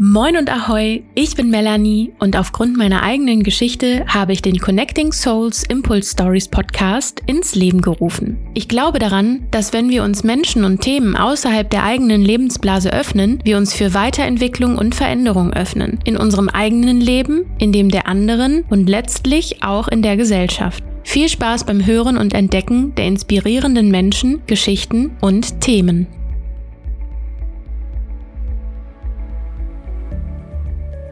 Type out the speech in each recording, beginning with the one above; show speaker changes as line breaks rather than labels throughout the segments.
Moin und Ahoi, ich bin Melanie und aufgrund meiner eigenen Geschichte habe ich den Connecting Souls Impulse Stories Podcast ins Leben gerufen. Ich glaube daran, dass wenn wir uns Menschen und Themen außerhalb der eigenen Lebensblase öffnen, wir uns für Weiterentwicklung und Veränderung öffnen. In unserem eigenen Leben, in dem der anderen und letztlich auch in der Gesellschaft. Viel Spaß beim Hören und Entdecken der inspirierenden Menschen, Geschichten und Themen.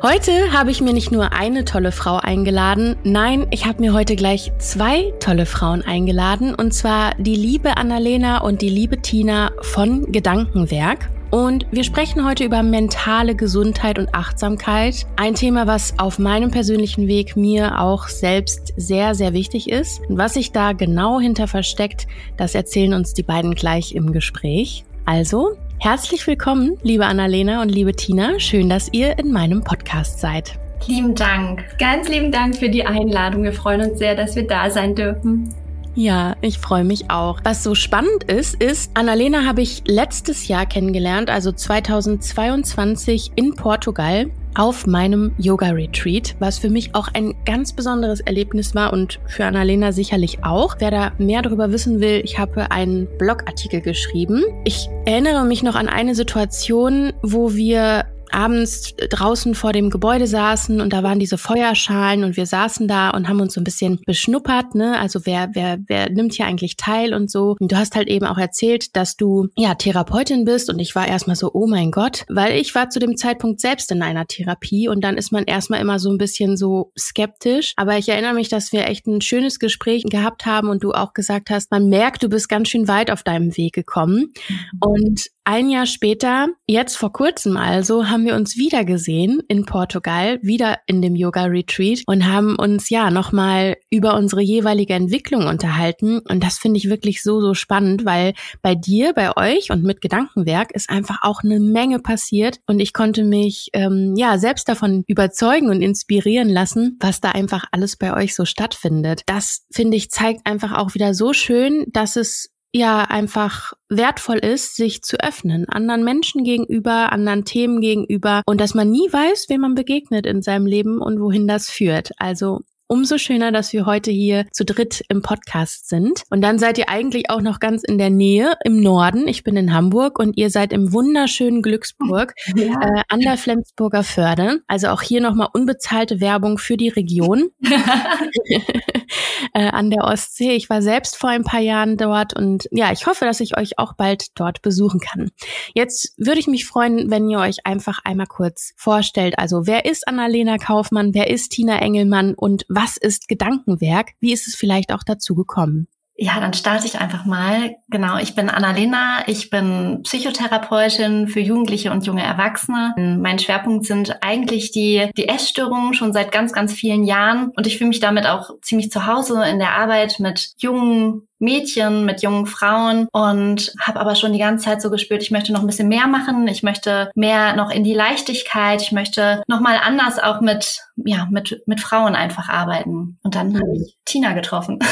Heute habe ich mir nicht nur eine tolle Frau eingeladen, nein, ich habe mir heute gleich zwei tolle Frauen eingeladen, und zwar die liebe Annalena und die liebe Tina von Gedankenwerk. Und wir sprechen heute über mentale Gesundheit und Achtsamkeit. Ein Thema, was auf meinem persönlichen Weg mir auch selbst sehr, sehr wichtig ist. Und was sich da genau hinter versteckt, das erzählen uns die beiden gleich im Gespräch. Also, Herzlich willkommen, liebe Annalena und liebe Tina. Schön, dass ihr in meinem Podcast seid.
Lieben Dank. Ganz lieben Dank für die Einladung. Wir freuen uns sehr, dass wir da sein dürfen.
Ja, ich freue mich auch. Was so spannend ist, ist, Annalena habe ich letztes Jahr kennengelernt, also 2022 in Portugal auf meinem Yoga-Retreat, was für mich auch ein ganz besonderes Erlebnis war und für Annalena sicherlich auch. Wer da mehr darüber wissen will, ich habe einen Blogartikel geschrieben. Ich erinnere mich noch an eine Situation, wo wir abends draußen vor dem Gebäude saßen und da waren diese Feuerschalen und wir saßen da und haben uns so ein bisschen beschnuppert, ne? Also wer, wer, wer nimmt hier eigentlich teil und so. Und du hast halt eben auch erzählt, dass du ja Therapeutin bist und ich war erstmal so, oh mein Gott, weil ich war zu dem Zeitpunkt selbst in einer Therapie und dann ist man erstmal immer so ein bisschen so skeptisch. Aber ich erinnere mich, dass wir echt ein schönes Gespräch gehabt haben und du auch gesagt hast, man merkt, du bist ganz schön weit auf deinem Weg gekommen. Mhm. Und ein Jahr später, jetzt vor kurzem also, haben wir uns wieder gesehen in Portugal, wieder in dem Yoga Retreat und haben uns ja nochmal über unsere jeweilige Entwicklung unterhalten. Und das finde ich wirklich so, so spannend, weil bei dir, bei euch und mit Gedankenwerk ist einfach auch eine Menge passiert und ich konnte mich ähm, ja selbst davon überzeugen und inspirieren lassen, was da einfach alles bei euch so stattfindet. Das finde ich zeigt einfach auch wieder so schön, dass es ja einfach wertvoll ist, sich zu öffnen, anderen Menschen gegenüber, anderen Themen gegenüber und dass man nie weiß, wem man begegnet in seinem Leben und wohin das führt. Also umso schöner, dass wir heute hier zu dritt im Podcast sind. Und dann seid ihr eigentlich auch noch ganz in der Nähe im Norden. Ich bin in Hamburg und ihr seid im wunderschönen Glücksburg ja. äh, an der Flensburger Förde. Also auch hier nochmal unbezahlte Werbung für die Region äh, an der Ostsee. Ich war selbst vor ein paar Jahren dort und ja, ich hoffe, dass ich euch auch bald dort besuchen kann. Jetzt würde ich mich freuen, wenn ihr euch einfach einmal kurz vorstellt. Also wer ist Annalena Kaufmann? Wer ist Tina Engelmann? Und was was ist Gedankenwerk? Wie ist es vielleicht auch dazu gekommen?
Ja, dann starte ich einfach mal. Genau, ich bin Annalena, ich bin Psychotherapeutin für Jugendliche und junge Erwachsene. Mein Schwerpunkt sind eigentlich die, die Essstörungen schon seit ganz, ganz vielen Jahren. Und ich fühle mich damit auch ziemlich zu Hause in der Arbeit mit jungen Mädchen, mit jungen Frauen. Und habe aber schon die ganze Zeit so gespürt, ich möchte noch ein bisschen mehr machen, ich möchte mehr noch in die Leichtigkeit, ich möchte noch mal anders auch mit ja, mit mit Frauen einfach arbeiten. Und dann habe ich Tina getroffen.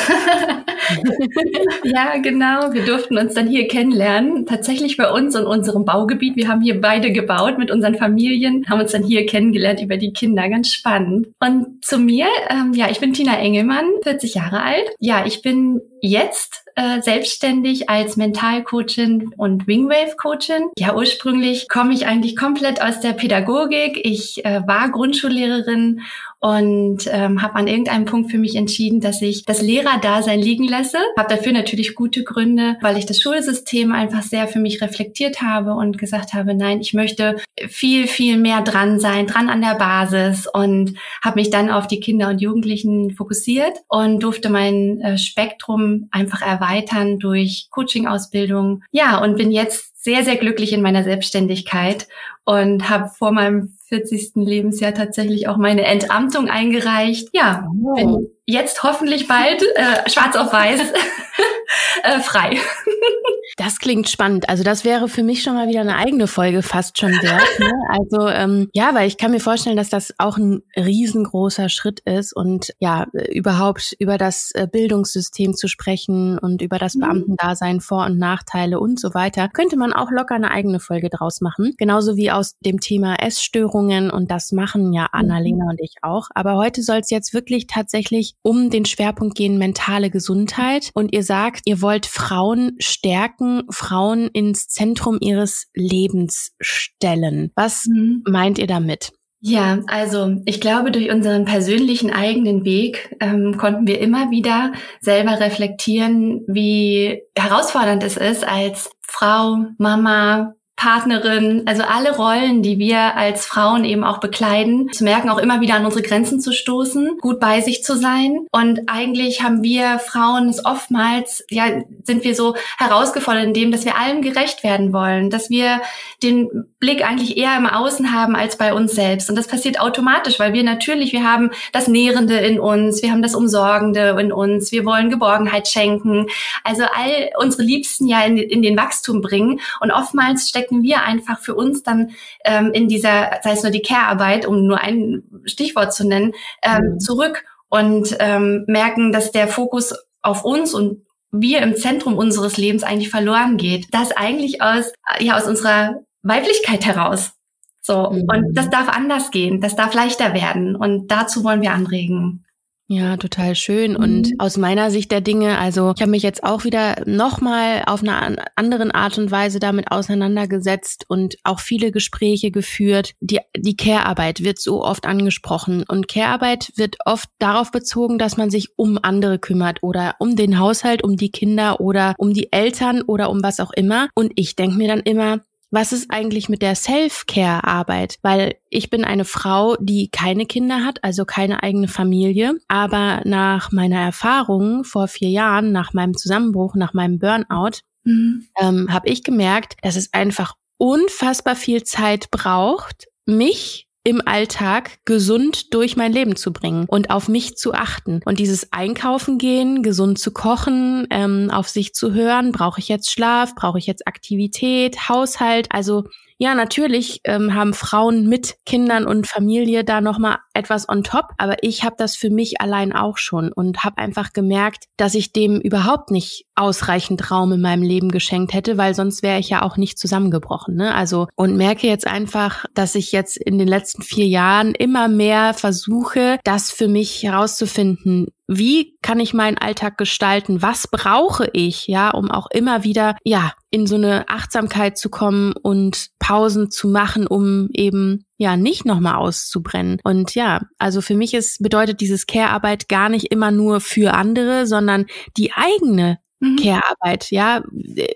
ja, genau. Wir durften uns dann hier kennenlernen. Tatsächlich bei uns in unserem Baugebiet. Wir haben hier beide gebaut mit unseren Familien, haben uns dann hier kennengelernt über die Kinder. Ganz spannend. Und zu mir, ähm, ja, ich bin Tina Engelmann, 40 Jahre alt. Ja, ich bin jetzt äh, selbstständig als Mentalcoachin und Wingwave-Coachin. Ja, ursprünglich komme ich eigentlich komplett aus der Pädagogik. Ich äh, war Grundschullehrerin und ähm, habe an irgendeinem Punkt für mich entschieden, dass ich das Lehrerdasein liegen lasse. Habe dafür natürlich gute Gründe, weil ich das Schulsystem einfach sehr für mich reflektiert habe und gesagt habe, nein, ich möchte viel, viel mehr dran sein, dran an der Basis und habe mich dann auf die Kinder und Jugendlichen fokussiert und durfte mein äh, Spektrum einfach erweitern durch Coaching-Ausbildung. Ja, und bin jetzt sehr, sehr glücklich in meiner Selbstständigkeit und habe vor meinem 40. Lebensjahr tatsächlich auch meine Entamtung eingereicht. Ja, oh. bin jetzt hoffentlich bald äh, schwarz auf weiß äh, frei.
Das klingt spannend. Also das wäre für mich schon mal wieder eine eigene Folge fast schon wert. Ne? Also ähm, ja, weil ich kann mir vorstellen, dass das auch ein riesengroßer Schritt ist und ja, überhaupt über das äh, Bildungssystem zu sprechen und über das mhm. Beamtendasein, Vor- und Nachteile und so weiter, könnte man auch locker eine eigene Folge draus machen. Genauso wie aus dem Thema Essstörungen und das machen ja Annalena mhm. und ich auch. Aber heute soll es jetzt wirklich tatsächlich um den Schwerpunkt gehen, mentale Gesundheit. Und ihr sagt, ihr wollt Frauen stärken, Frauen ins Zentrum ihres Lebens stellen. Was mhm. meint ihr damit?
Ja, also ich glaube, durch unseren persönlichen eigenen Weg ähm, konnten wir immer wieder selber reflektieren, wie herausfordernd es ist, als Frau, Mama, Partnerin, also alle Rollen, die wir als Frauen eben auch bekleiden, zu merken, auch immer wieder an unsere Grenzen zu stoßen, gut bei sich zu sein. Und eigentlich haben wir Frauen es oftmals, ja, sind wir so herausgefordert in dem, dass wir allem gerecht werden wollen, dass wir den Blick eigentlich eher im Außen haben als bei uns selbst. Und das passiert automatisch, weil wir natürlich, wir haben das Nährende in uns, wir haben das Umsorgende in uns, wir wollen Geborgenheit schenken, also all unsere Liebsten ja in, in den Wachstum bringen. Und oftmals steckt stecken wir einfach für uns dann ähm, in dieser, sei es nur die Care-Arbeit, um nur ein Stichwort zu nennen, ähm, mhm. zurück und ähm, merken, dass der Fokus auf uns und wir im Zentrum unseres Lebens eigentlich verloren geht. Das eigentlich aus, ja, aus unserer Weiblichkeit heraus. So. Mhm. Und das darf anders gehen. Das darf leichter werden. Und dazu wollen wir anregen.
Ja, total schön. Und mhm. aus meiner Sicht der Dinge, also ich habe mich jetzt auch wieder nochmal auf einer anderen Art und Weise damit auseinandergesetzt und auch viele Gespräche geführt. Die, die Care-Arbeit wird so oft angesprochen. Und Care-Arbeit wird oft darauf bezogen, dass man sich um andere kümmert oder um den Haushalt, um die Kinder oder um die Eltern oder um was auch immer. Und ich denke mir dann immer, was ist eigentlich mit der Self-Care-Arbeit? Weil ich bin eine Frau, die keine Kinder hat, also keine eigene Familie. Aber nach meiner Erfahrung vor vier Jahren, nach meinem Zusammenbruch, nach meinem Burnout, mhm. ähm, habe ich gemerkt, dass es einfach unfassbar viel Zeit braucht, mich im Alltag gesund durch mein Leben zu bringen und auf mich zu achten. Und dieses Einkaufen gehen, gesund zu kochen, ähm, auf sich zu hören, brauche ich jetzt Schlaf, brauche ich jetzt Aktivität, Haushalt, also ja, natürlich ähm, haben Frauen mit Kindern und Familie da nochmal etwas on top, aber ich habe das für mich allein auch schon und habe einfach gemerkt, dass ich dem überhaupt nicht ausreichend Raum in meinem Leben geschenkt hätte, weil sonst wäre ich ja auch nicht zusammengebrochen. Ne? Also und merke jetzt einfach, dass ich jetzt in den letzten vier Jahren immer mehr versuche, das für mich herauszufinden, wie kann ich meinen Alltag gestalten? Was brauche ich, ja, um auch immer wieder, ja, in so eine Achtsamkeit zu kommen und Pausen zu machen, um eben, ja, nicht nochmal auszubrennen. Und ja, also für mich ist, bedeutet dieses Care-Arbeit gar nicht immer nur für andere, sondern die eigene mhm. Care-Arbeit, ja.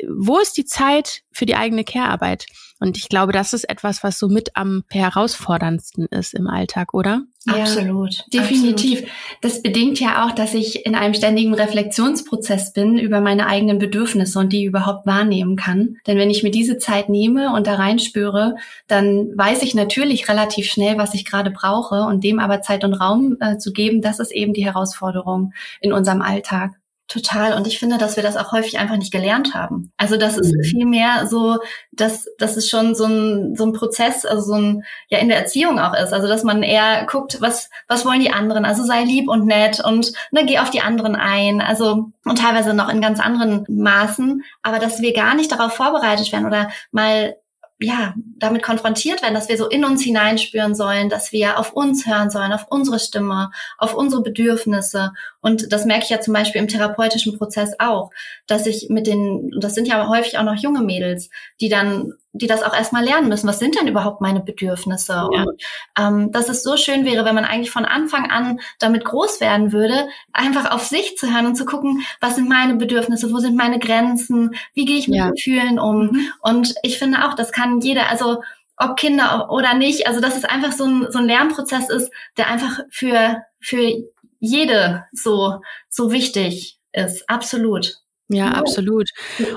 Wo ist die Zeit für die eigene Care-Arbeit? Und ich glaube, das ist etwas, was so mit am herausforderndsten ist im Alltag, oder?
Ja, absolut, definitiv. Absolut. Das bedingt ja auch, dass ich in einem ständigen Reflexionsprozess bin über meine eigenen Bedürfnisse und die überhaupt wahrnehmen kann. Denn wenn ich mir diese Zeit nehme und da reinspüre, dann weiß ich natürlich relativ schnell, was ich gerade brauche und dem aber Zeit und Raum äh, zu geben, das ist eben die Herausforderung in unserem Alltag.
Total. Und ich finde, dass wir das auch häufig einfach nicht gelernt haben. Also das ist mhm. viel mehr so, dass das ist schon so ein, so ein Prozess, also so ein, ja, in der Erziehung auch ist. Also dass man eher guckt, was, was wollen die anderen? Also sei lieb und nett und ne, geh auf die anderen ein. Also und teilweise noch in ganz anderen Maßen. Aber dass wir gar nicht darauf vorbereitet werden oder mal ja, damit konfrontiert werden, dass wir so in uns hineinspüren sollen, dass wir auf uns hören sollen, auf unsere Stimme, auf unsere Bedürfnisse. Und das merke ich ja zum Beispiel im therapeutischen Prozess auch, dass ich mit den, das sind ja häufig auch noch junge Mädels, die dann die das auch erstmal lernen müssen. Was sind denn überhaupt meine Bedürfnisse? Ja. Und ähm, dass es so schön wäre, wenn man eigentlich von Anfang an damit groß werden würde, einfach auf sich zu hören und zu gucken, was sind meine Bedürfnisse, wo sind meine Grenzen, wie gehe ich mit ja. Gefühlen um. Mhm. Und ich finde auch, das kann jeder, also ob Kinder oder nicht, also dass es einfach so ein, so ein Lernprozess ist, der einfach für, für jede so, so wichtig ist. Absolut.
Ja, genau. absolut.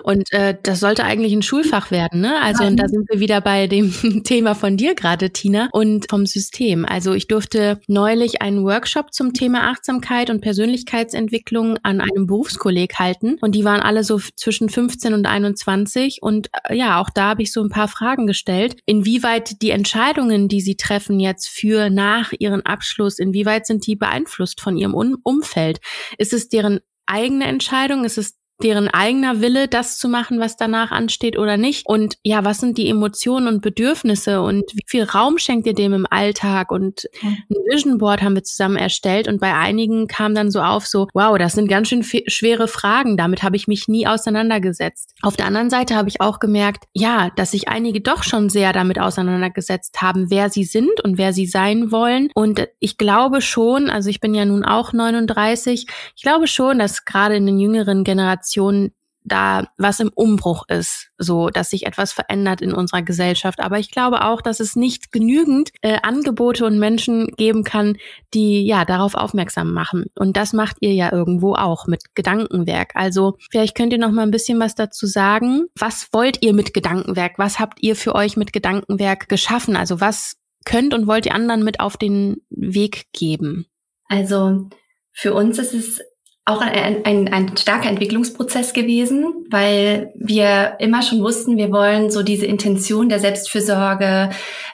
Und äh, das sollte eigentlich ein Schulfach werden, ne? Also und da sind wir wieder bei dem Thema von dir gerade, Tina, und vom System. Also ich durfte neulich einen Workshop zum Thema Achtsamkeit und Persönlichkeitsentwicklung an einem Berufskolleg halten und die waren alle so zwischen 15 und 21 und äh, ja, auch da habe ich so ein paar Fragen gestellt, inwieweit die Entscheidungen, die sie treffen jetzt für nach ihren Abschluss, inwieweit sind die beeinflusst von ihrem um Umfeld? Ist es deren eigene Entscheidung? Ist es deren eigener Wille, das zu machen, was danach ansteht oder nicht? Und ja, was sind die Emotionen und Bedürfnisse und wie viel Raum schenkt ihr dem im Alltag? Und ein Vision Board haben wir zusammen erstellt und bei einigen kam dann so auf, so, wow, das sind ganz schön schwere Fragen, damit habe ich mich nie auseinandergesetzt. Auf der anderen Seite habe ich auch gemerkt, ja, dass sich einige doch schon sehr damit auseinandergesetzt haben, wer sie sind und wer sie sein wollen. Und ich glaube schon, also ich bin ja nun auch 39, ich glaube schon, dass gerade in den jüngeren Generationen Generation da was im Umbruch ist, so dass sich etwas verändert in unserer Gesellschaft. Aber ich glaube auch, dass es nicht genügend äh, Angebote und Menschen geben kann, die ja darauf aufmerksam machen. Und das macht ihr ja irgendwo auch mit Gedankenwerk. Also vielleicht könnt ihr noch mal ein bisschen was dazu sagen. Was wollt ihr mit Gedankenwerk? Was habt ihr für euch mit Gedankenwerk geschaffen? Also was könnt und wollt ihr anderen mit auf den Weg geben?
Also für uns ist es auch ein, ein, ein starker Entwicklungsprozess gewesen, weil wir immer schon wussten, wir wollen so diese Intention der Selbstfürsorge,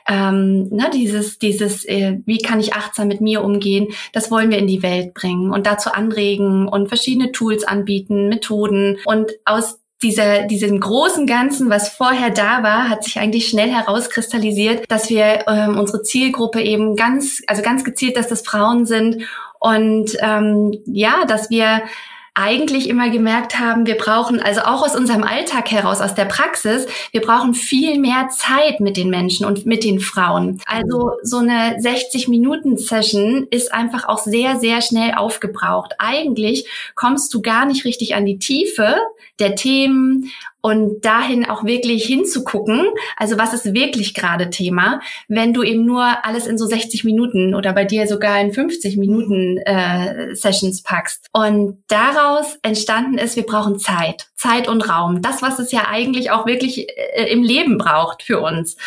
ähm, ne, dieses, dieses, äh, wie kann ich achtsam mit mir umgehen, das wollen wir in die Welt bringen und dazu anregen und verschiedene Tools anbieten, Methoden. Und aus dieser, diesem großen Ganzen, was vorher da war, hat sich eigentlich schnell herauskristallisiert, dass wir ähm, unsere Zielgruppe eben ganz, also ganz gezielt, dass das Frauen sind und ähm, ja, dass wir eigentlich immer gemerkt haben, wir brauchen, also auch aus unserem Alltag heraus, aus der Praxis, wir brauchen viel mehr Zeit mit den Menschen und mit den Frauen. Also so eine 60-Minuten-Session ist einfach auch sehr, sehr schnell aufgebraucht. Eigentlich kommst du gar nicht richtig an die Tiefe der Themen und dahin auch wirklich hinzugucken, also was ist wirklich gerade Thema, wenn du eben nur alles in so 60 Minuten oder bei dir sogar in 50 Minuten äh, Sessions packst. Und daraus entstanden ist, wir brauchen Zeit, Zeit und Raum, das, was es ja eigentlich auch wirklich äh, im Leben braucht für uns.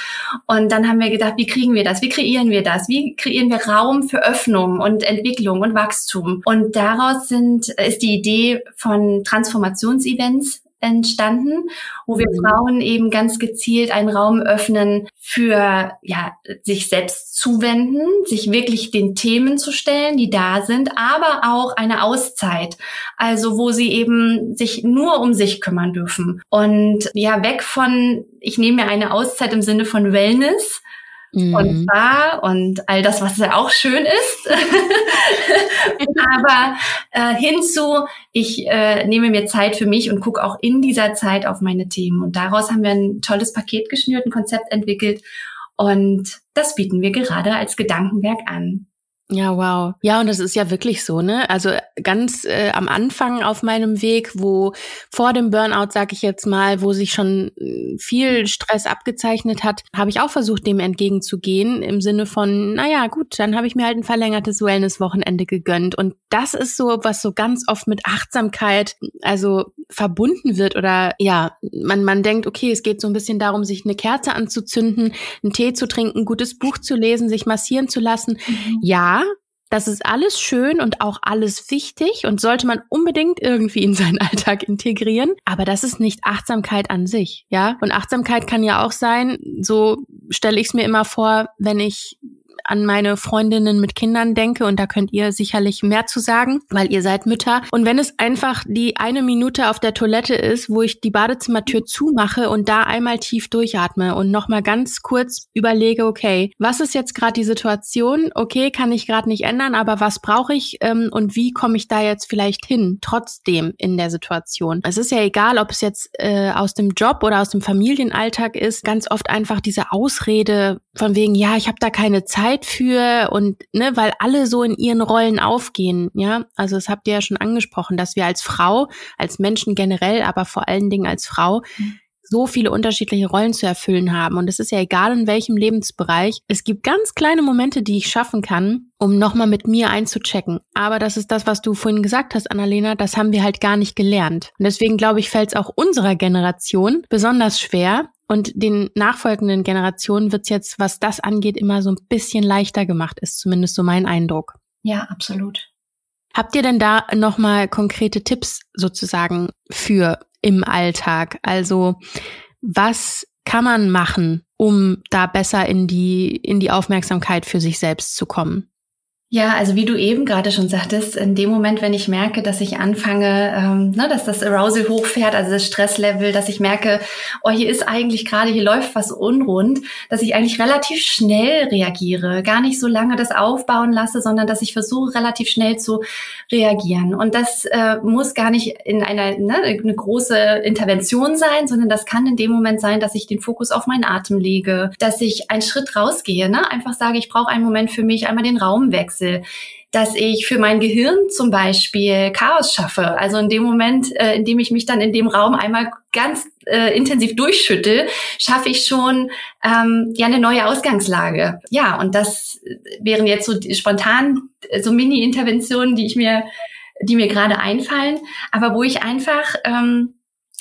Und dann haben wir gedacht, wie kriegen wir das, wie kreieren wir das, wie kreieren wir Raum für Öffnung und Entwicklung und Wachstum. Und daraus sind, ist die Idee von Transformationsevents entstanden, wo wir mhm. Frauen eben ganz gezielt einen Raum öffnen für ja sich selbst zuwenden, sich wirklich den Themen zu stellen, die da sind, aber auch eine Auszeit, also wo sie eben sich nur um sich kümmern dürfen und ja weg von ich nehme mir eine Auszeit im Sinne von Wellness, mhm. und Spa und all das, was ja auch schön ist. Aber äh, hinzu, ich äh, nehme mir Zeit für mich und gucke auch in dieser Zeit auf meine Themen. Und daraus haben wir ein tolles Paket geschnürt, ein Konzept entwickelt. Und das bieten wir gerade als Gedankenwerk an.
Ja, wow. Ja, und das ist ja wirklich so, ne? Also ganz äh, am Anfang auf meinem Weg, wo vor dem Burnout, sag ich jetzt mal, wo sich schon äh, viel Stress abgezeichnet hat, habe ich auch versucht, dem entgegenzugehen im Sinne von, naja, gut, dann habe ich mir halt ein verlängertes Wellness-Wochenende gegönnt. Und das ist so, was so ganz oft mit Achtsamkeit, also verbunden wird oder ja, man, man denkt, okay, es geht so ein bisschen darum, sich eine Kerze anzuzünden, einen Tee zu trinken, ein gutes Buch zu lesen, sich massieren zu lassen. Mhm. Ja, das ist alles schön und auch alles wichtig und sollte man unbedingt irgendwie in seinen Alltag integrieren. Aber das ist nicht Achtsamkeit an sich, ja? Und Achtsamkeit kann ja auch sein, so stelle ich es mir immer vor, wenn ich an meine Freundinnen mit Kindern denke und da könnt ihr sicherlich mehr zu sagen, weil ihr seid Mütter. Und wenn es einfach die eine Minute auf der Toilette ist, wo ich die Badezimmertür zumache und da einmal tief durchatme und nochmal ganz kurz überlege, okay, was ist jetzt gerade die Situation? Okay, kann ich gerade nicht ändern, aber was brauche ich ähm, und wie komme ich da jetzt vielleicht hin, trotzdem in der Situation? Es ist ja egal, ob es jetzt äh, aus dem Job oder aus dem Familienalltag ist, ganz oft einfach diese Ausrede von wegen, ja, ich habe da keine Zeit Zeit für und ne, weil alle so in ihren Rollen aufgehen, ja. Also das habt ihr ja schon angesprochen, dass wir als Frau, als Menschen generell, aber vor allen Dingen als Frau so viele unterschiedliche Rollen zu erfüllen haben. Und es ist ja egal in welchem Lebensbereich. Es gibt ganz kleine Momente, die ich schaffen kann, um nochmal mit mir einzuchecken. Aber das ist das, was du vorhin gesagt hast, Annalena, das haben wir halt gar nicht gelernt. Und deswegen glaube ich, fällt es auch unserer Generation besonders schwer, und den nachfolgenden Generationen wird es jetzt, was das angeht, immer so ein bisschen leichter gemacht, ist zumindest so mein Eindruck.
Ja, absolut.
Habt ihr denn da nochmal konkrete Tipps sozusagen für im Alltag? Also was kann man machen, um da besser in die, in die Aufmerksamkeit für sich selbst zu kommen?
Ja, also wie du eben gerade schon sagtest, in dem Moment, wenn ich merke, dass ich anfange, ähm, ne, dass das Arousal hochfährt, also das Stresslevel, dass ich merke, oh, hier ist eigentlich gerade, hier läuft was unrund, dass ich eigentlich relativ schnell reagiere, gar nicht so lange das aufbauen lasse, sondern dass ich versuche, relativ schnell zu reagieren. Und das äh, muss gar nicht in einer ne, eine große Intervention sein, sondern das kann in dem Moment sein, dass ich den Fokus auf meinen Atem lege, dass ich einen Schritt rausgehe, ne, einfach sage, ich brauche einen Moment für mich, einmal den Raum wechseln wechsle, dass ich für mein Gehirn zum Beispiel Chaos schaffe. Also in dem Moment, äh, in dem ich mich dann in dem Raum einmal ganz äh, intensiv durchschüttel, schaffe ich schon ähm, ja eine neue Ausgangslage. Ja, und das wären jetzt so spontan äh, so Mini-Interventionen, die ich mir, die mir gerade einfallen, aber wo ich einfach ähm,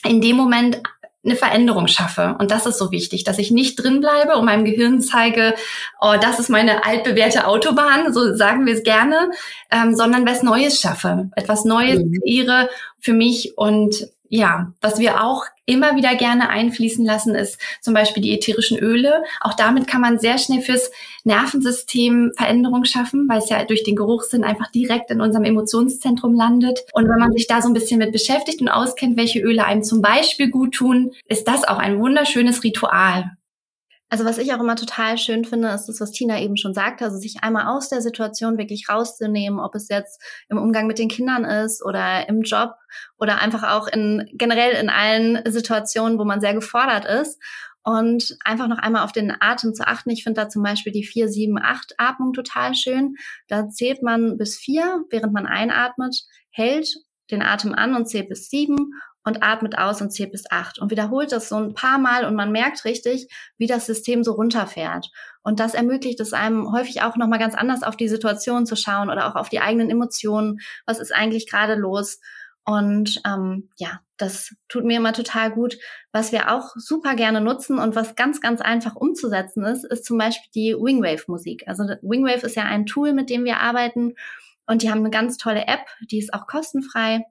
in dem Moment eine Veränderung schaffe. Und das ist so wichtig, dass ich nicht drin bleibe und meinem Gehirn zeige, oh, das ist meine altbewährte Autobahn, so sagen wir es gerne, ähm, sondern was Neues schaffe, etwas Neues mhm. kreiere für mich und ja, was wir auch immer wieder gerne einfließen lassen, ist zum Beispiel die ätherischen Öle. Auch damit kann man sehr schnell fürs Nervensystem Veränderung schaffen, weil es ja durch den Geruchssinn einfach direkt in unserem Emotionszentrum landet. Und wenn man sich da so ein bisschen mit beschäftigt und auskennt, welche Öle einem zum Beispiel gut tun, ist das auch ein wunderschönes Ritual.
Also was ich auch immer total schön finde, ist das, was Tina eben schon sagte, also sich einmal aus der Situation wirklich rauszunehmen, ob es jetzt im Umgang mit den Kindern ist oder im Job oder einfach auch in generell in allen Situationen, wo man sehr gefordert ist und einfach noch einmal auf den Atem zu achten. Ich finde da zum Beispiel die 4, 7, 8 Atmung total schön. Da zählt man bis 4, während man einatmet, hält den Atem an und zählt bis 7 und atmet aus und zählt bis acht und wiederholt das so ein paar Mal und man merkt richtig, wie das System so runterfährt. Und das ermöglicht es einem häufig auch nochmal ganz anders auf die Situation zu schauen oder auch auf die eigenen Emotionen. Was ist eigentlich gerade los? Und ähm, ja, das tut mir immer total gut. Was wir auch super gerne nutzen und was ganz, ganz einfach umzusetzen ist, ist zum Beispiel die Wingwave-Musik. Also Wingwave ist ja ein Tool, mit dem wir arbeiten und die haben eine ganz tolle App, die ist auch kostenfrei.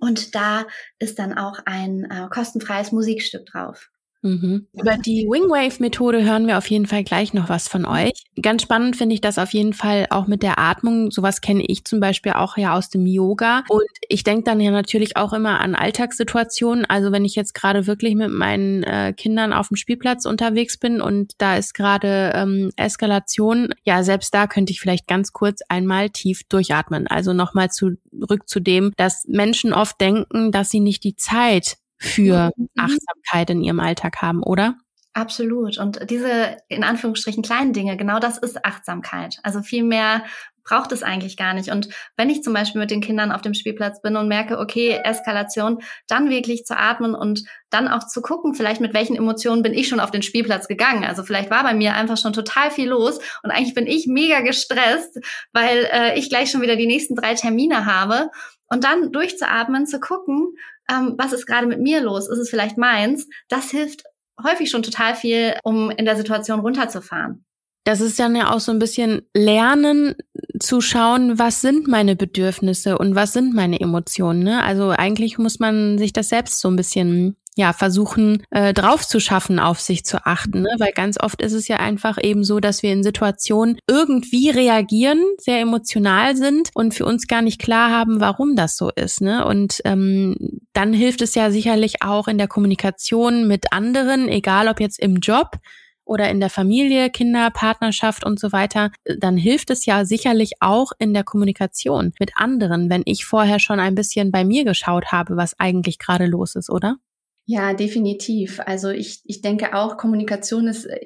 Und da ist dann auch ein äh, kostenfreies Musikstück drauf.
Mhm. Über die Wingwave-Methode hören wir auf jeden Fall gleich noch was von euch. Ganz spannend finde ich das auf jeden Fall auch mit der Atmung. Sowas kenne ich zum Beispiel auch ja aus dem Yoga. Und ich denke dann ja natürlich auch immer an Alltagssituationen. Also wenn ich jetzt gerade wirklich mit meinen äh, Kindern auf dem Spielplatz unterwegs bin und da ist gerade ähm, Eskalation, ja, selbst da könnte ich vielleicht ganz kurz einmal tief durchatmen. Also nochmal zurück zu dem, dass Menschen oft denken, dass sie nicht die Zeit für mhm. Achtsamkeit in ihrem Alltag haben, oder?
Absolut. Und diese in Anführungsstrichen kleinen Dinge, genau das ist Achtsamkeit. Also viel mehr braucht es eigentlich gar nicht. Und wenn ich zum Beispiel mit den Kindern auf dem Spielplatz bin und merke, okay, Eskalation, dann wirklich zu atmen und dann auch zu gucken, vielleicht mit welchen Emotionen bin ich schon auf den Spielplatz gegangen. Also vielleicht war bei mir einfach schon total viel los und eigentlich bin ich mega gestresst, weil äh, ich gleich schon wieder die nächsten drei Termine habe. Und dann durchzuatmen, zu gucken, ähm, was ist gerade mit mir los? Ist es vielleicht meins? Das hilft häufig schon total viel, um in der Situation runterzufahren.
Das ist dann ja auch so ein bisschen Lernen zu schauen, was sind meine Bedürfnisse und was sind meine Emotionen. Ne? Also eigentlich muss man sich das selbst so ein bisschen ja, versuchen, äh, drauf zu schaffen, auf sich zu achten. Ne? Weil ganz oft ist es ja einfach eben so, dass wir in Situationen irgendwie reagieren, sehr emotional sind und für uns gar nicht klar haben, warum das so ist. Ne? Und ähm, dann hilft es ja sicherlich auch in der Kommunikation mit anderen, egal ob jetzt im Job oder in der Familie, Kinder, Partnerschaft und so weiter, dann hilft es ja sicherlich auch in der Kommunikation mit anderen, wenn ich vorher schon ein bisschen bei mir geschaut habe, was eigentlich gerade los ist, oder?
Ja, definitiv. Also ich, ich denke auch, Kommunikation ist äh,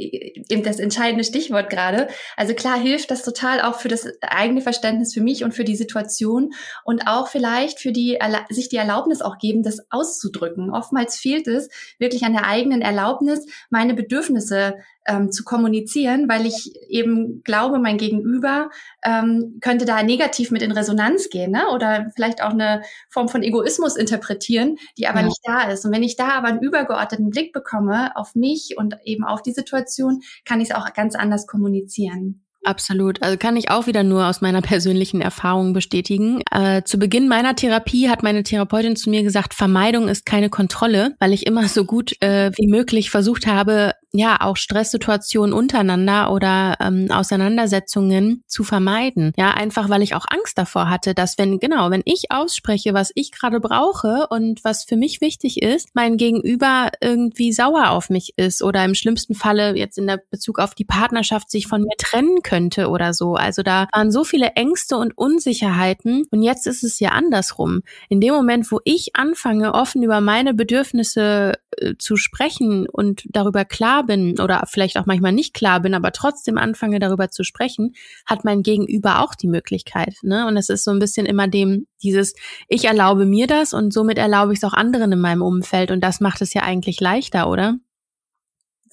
eben das entscheidende Stichwort gerade. Also klar hilft das total auch für das eigene Verständnis für mich und für die Situation und auch vielleicht für die, sich die Erlaubnis auch geben, das auszudrücken. Oftmals fehlt es wirklich an der eigenen Erlaubnis, meine Bedürfnisse ähm, zu kommunizieren, weil ich eben glaube, mein Gegenüber ähm, könnte da negativ mit in Resonanz gehen ne? oder vielleicht auch eine Form von Egoismus interpretieren, die aber ja. nicht da ist. Und wenn ich da aber einen übergeordneten Blick bekomme auf mich und eben auf die Situation, kann ich es auch ganz anders kommunizieren.
Absolut. Also kann ich auch wieder nur aus meiner persönlichen Erfahrung bestätigen. Äh, zu Beginn meiner Therapie hat meine Therapeutin zu mir gesagt, Vermeidung ist keine Kontrolle, weil ich immer so gut äh, wie möglich versucht habe, ja auch Stresssituationen untereinander oder ähm, Auseinandersetzungen zu vermeiden. Ja, einfach weil ich auch Angst davor hatte, dass wenn genau, wenn ich ausspreche, was ich gerade brauche und was für mich wichtig ist, mein Gegenüber irgendwie sauer auf mich ist oder im schlimmsten Falle jetzt in der Bezug auf die Partnerschaft sich von mir trennen könnte oder so. Also da waren so viele Ängste und Unsicherheiten und jetzt ist es ja andersrum. In dem Moment, wo ich anfange, offen über meine Bedürfnisse äh, zu sprechen und darüber klar bin oder vielleicht auch manchmal nicht klar bin, aber trotzdem anfange darüber zu sprechen, hat mein Gegenüber auch die Möglichkeit. Ne? Und es ist so ein bisschen immer dem, dieses, ich erlaube mir das und somit erlaube ich es auch anderen in meinem Umfeld. Und das macht es ja eigentlich leichter, oder?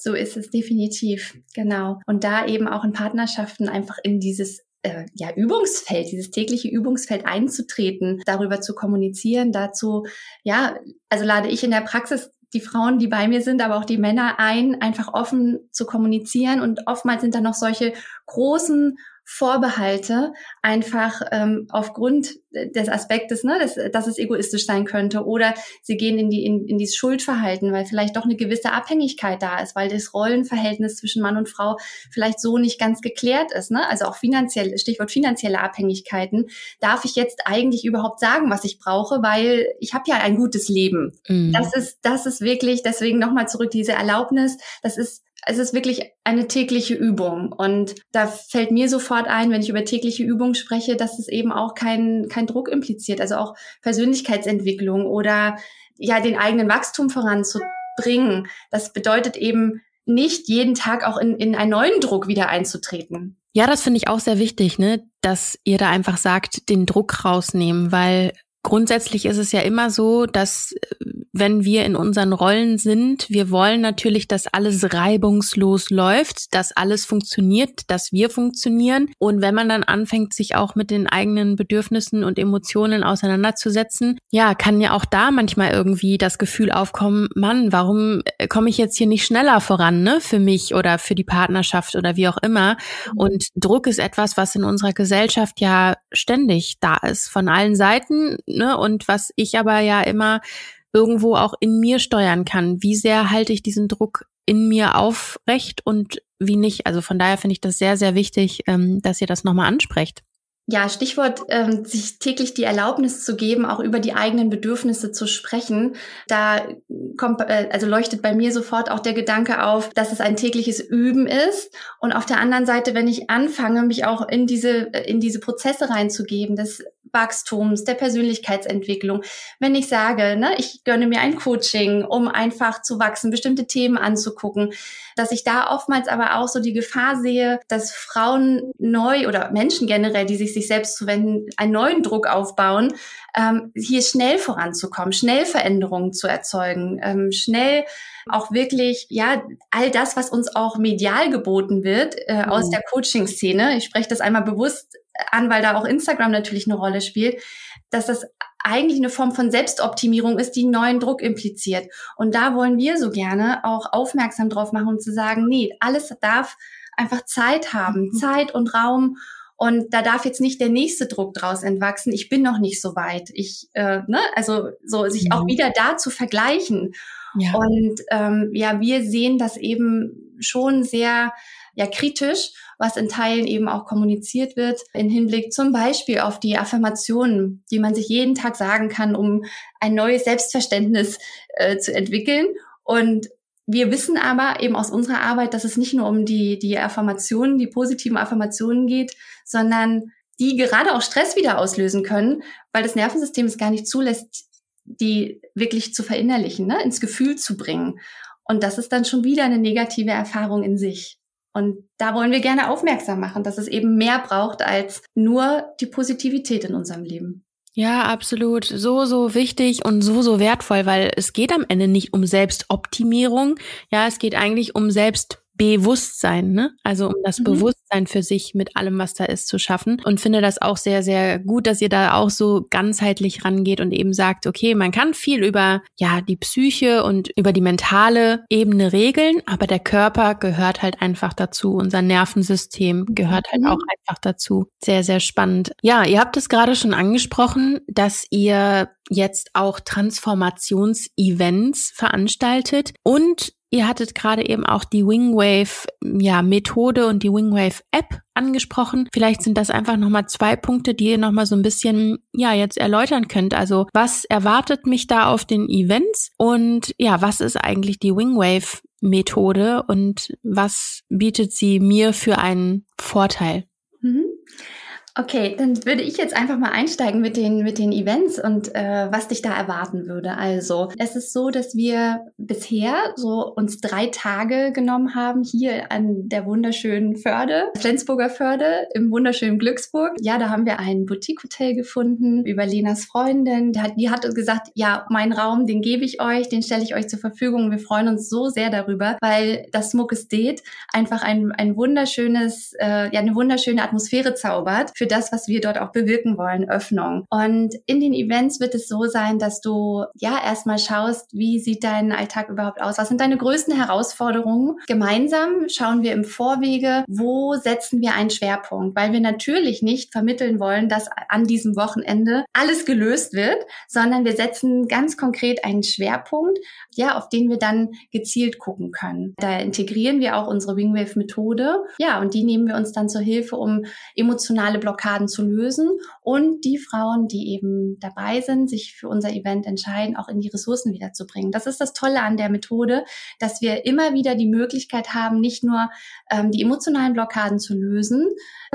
So ist es definitiv, genau. Und da eben auch in Partnerschaften einfach in dieses äh, ja, Übungsfeld, dieses tägliche Übungsfeld einzutreten, darüber zu kommunizieren, dazu, ja, also lade ich in der Praxis die Frauen, die bei mir sind, aber auch die Männer ein, einfach offen zu kommunizieren. Und oftmals sind da noch solche großen Vorbehalte einfach ähm, aufgrund des Aspektes, ne, dass, dass es egoistisch sein könnte oder sie gehen in die in, in dieses Schuldverhalten, weil vielleicht doch eine gewisse Abhängigkeit da ist, weil das Rollenverhältnis zwischen Mann und Frau vielleicht so nicht ganz geklärt ist, ne? Also auch finanziell Stichwort finanzielle Abhängigkeiten. Darf ich jetzt eigentlich überhaupt sagen, was ich brauche, weil ich habe ja ein gutes Leben. Mhm. Das ist das ist wirklich deswegen nochmal zurück diese Erlaubnis. Das ist es ist wirklich eine tägliche Übung. Und da fällt mir sofort ein, wenn ich über tägliche Übung spreche, dass es eben auch kein, kein Druck impliziert. Also auch Persönlichkeitsentwicklung oder ja, den eigenen Wachstum voranzubringen. Das bedeutet eben nicht jeden Tag auch in, in einen neuen Druck wieder einzutreten.
Ja, das finde ich auch sehr wichtig, ne, dass ihr da einfach sagt, den Druck rausnehmen, weil grundsätzlich ist es ja immer so, dass wenn wir in unseren Rollen sind, wir wollen natürlich, dass alles reibungslos läuft, dass alles funktioniert, dass wir funktionieren. Und wenn man dann anfängt, sich auch mit den eigenen Bedürfnissen und Emotionen auseinanderzusetzen, ja, kann ja auch da manchmal irgendwie das Gefühl aufkommen, Mann, warum komme ich jetzt hier nicht schneller voran, ne, für mich oder für die Partnerschaft oder wie auch immer. Und Druck ist etwas, was in unserer Gesellschaft ja ständig da ist, von allen Seiten, ne, und was ich aber ja immer irgendwo auch in mir steuern kann. Wie sehr halte ich diesen Druck in mir aufrecht und wie nicht? Also von daher finde ich das sehr, sehr wichtig, ähm, dass ihr das nochmal ansprecht.
Ja, Stichwort, ähm, sich täglich die Erlaubnis zu geben, auch über die eigenen Bedürfnisse zu sprechen. Da kommt, äh, also leuchtet bei mir sofort auch der Gedanke auf, dass es ein tägliches Üben ist. Und auf der anderen Seite, wenn ich anfange, mich auch in diese, in diese Prozesse reinzugeben, des Wachstums, der Persönlichkeitsentwicklung. Wenn ich sage, ne, ich gönne mir ein Coaching, um einfach zu wachsen, bestimmte Themen anzugucken, dass ich da oftmals aber auch so die Gefahr sehe, dass Frauen neu oder Menschen generell, die sich sich selbst zuwenden, einen neuen Druck aufbauen, ähm, hier schnell voranzukommen, schnell Veränderungen zu erzeugen, ähm, schnell auch wirklich, ja, all das, was uns auch medial geboten wird äh, aus mhm. der Coaching-Szene, ich spreche das einmal bewusst an, weil da auch Instagram natürlich eine Rolle spielt, dass das eigentlich eine Form von Selbstoptimierung ist, die neuen Druck impliziert. Und da wollen wir so gerne auch aufmerksam drauf machen und zu sagen, nee, alles darf einfach Zeit haben, mhm. Zeit und Raum. Und da darf jetzt nicht der nächste Druck draus entwachsen. Ich bin noch nicht so weit. Ich, äh, ne, also so sich auch mhm. wieder da zu vergleichen. Ja. Und ähm, ja, wir sehen das eben schon sehr ja kritisch, was in Teilen eben auch kommuniziert wird, in Hinblick zum Beispiel auf die Affirmationen, die man sich jeden Tag sagen kann, um ein neues Selbstverständnis äh, zu entwickeln. Und wir wissen aber eben aus unserer Arbeit, dass es nicht nur um die, die Affirmationen, die positiven Affirmationen geht, sondern die gerade auch Stress wieder auslösen können, weil das Nervensystem es gar nicht zulässt, die wirklich zu verinnerlichen, ne? ins Gefühl zu bringen. Und das ist dann schon wieder eine negative Erfahrung in sich. Und da wollen wir gerne aufmerksam machen, dass es eben mehr braucht als nur die Positivität in unserem Leben.
Ja, absolut. So, so wichtig und so, so wertvoll, weil es geht am Ende nicht um Selbstoptimierung. Ja, es geht eigentlich um Selbst Bewusstsein, ne? Also um das mhm. Bewusstsein für sich mit allem, was da ist, zu schaffen. Und finde das auch sehr, sehr gut, dass ihr da auch so ganzheitlich rangeht und eben sagt, okay, man kann viel über ja die Psyche und über die mentale Ebene regeln, aber der Körper gehört halt einfach dazu. Unser Nervensystem gehört halt mhm. auch einfach dazu. Sehr, sehr spannend. Ja, ihr habt es gerade schon angesprochen, dass ihr jetzt auch Transformationsevents veranstaltet und Ihr hattet gerade eben auch die Wingwave ja, Methode und die Wingwave App angesprochen. Vielleicht sind das einfach nochmal zwei Punkte, die ihr nochmal so ein bisschen, ja, jetzt erläutern könnt. Also, was erwartet mich da auf den Events? Und ja, was ist eigentlich die Wingwave Methode und was bietet sie mir für einen Vorteil?
Okay, dann würde ich jetzt einfach mal einsteigen mit den, mit den Events und äh, was dich da erwarten würde. Also, es ist so, dass wir bisher so uns drei Tage genommen haben hier an der wunderschönen Förde, Flensburger Förde im wunderschönen Glücksburg. Ja, da haben wir ein Boutique-Hotel gefunden über Lenas Freundin. Die hat, die hat gesagt, ja, mein Raum, den gebe ich euch, den stelle ich euch zur Verfügung. Wir freuen uns so sehr darüber, weil das Smuckes Date einfach ein, ein wunderschönes, äh, ja, eine wunderschöne Atmosphäre zaubert für das, was wir dort auch bewirken wollen, Öffnung. Und in den Events wird es so sein, dass du ja erstmal schaust, wie sieht dein Alltag überhaupt aus? Was sind deine größten Herausforderungen? Gemeinsam schauen wir im Vorwege, wo setzen wir einen Schwerpunkt, weil wir natürlich nicht vermitteln wollen, dass an diesem Wochenende alles gelöst wird, sondern wir setzen ganz konkret einen Schwerpunkt, ja, auf den wir dann gezielt gucken können. Da integrieren wir auch unsere Wingwave-Methode, ja, und die nehmen wir uns dann zur Hilfe, um emotionale Blockaden Blockaden zu lösen und die Frauen, die eben dabei sind, sich für unser Event entscheiden, auch in die Ressourcen wiederzubringen. Das ist das Tolle an der Methode, dass wir immer wieder die Möglichkeit haben, nicht nur ähm, die emotionalen Blockaden zu lösen,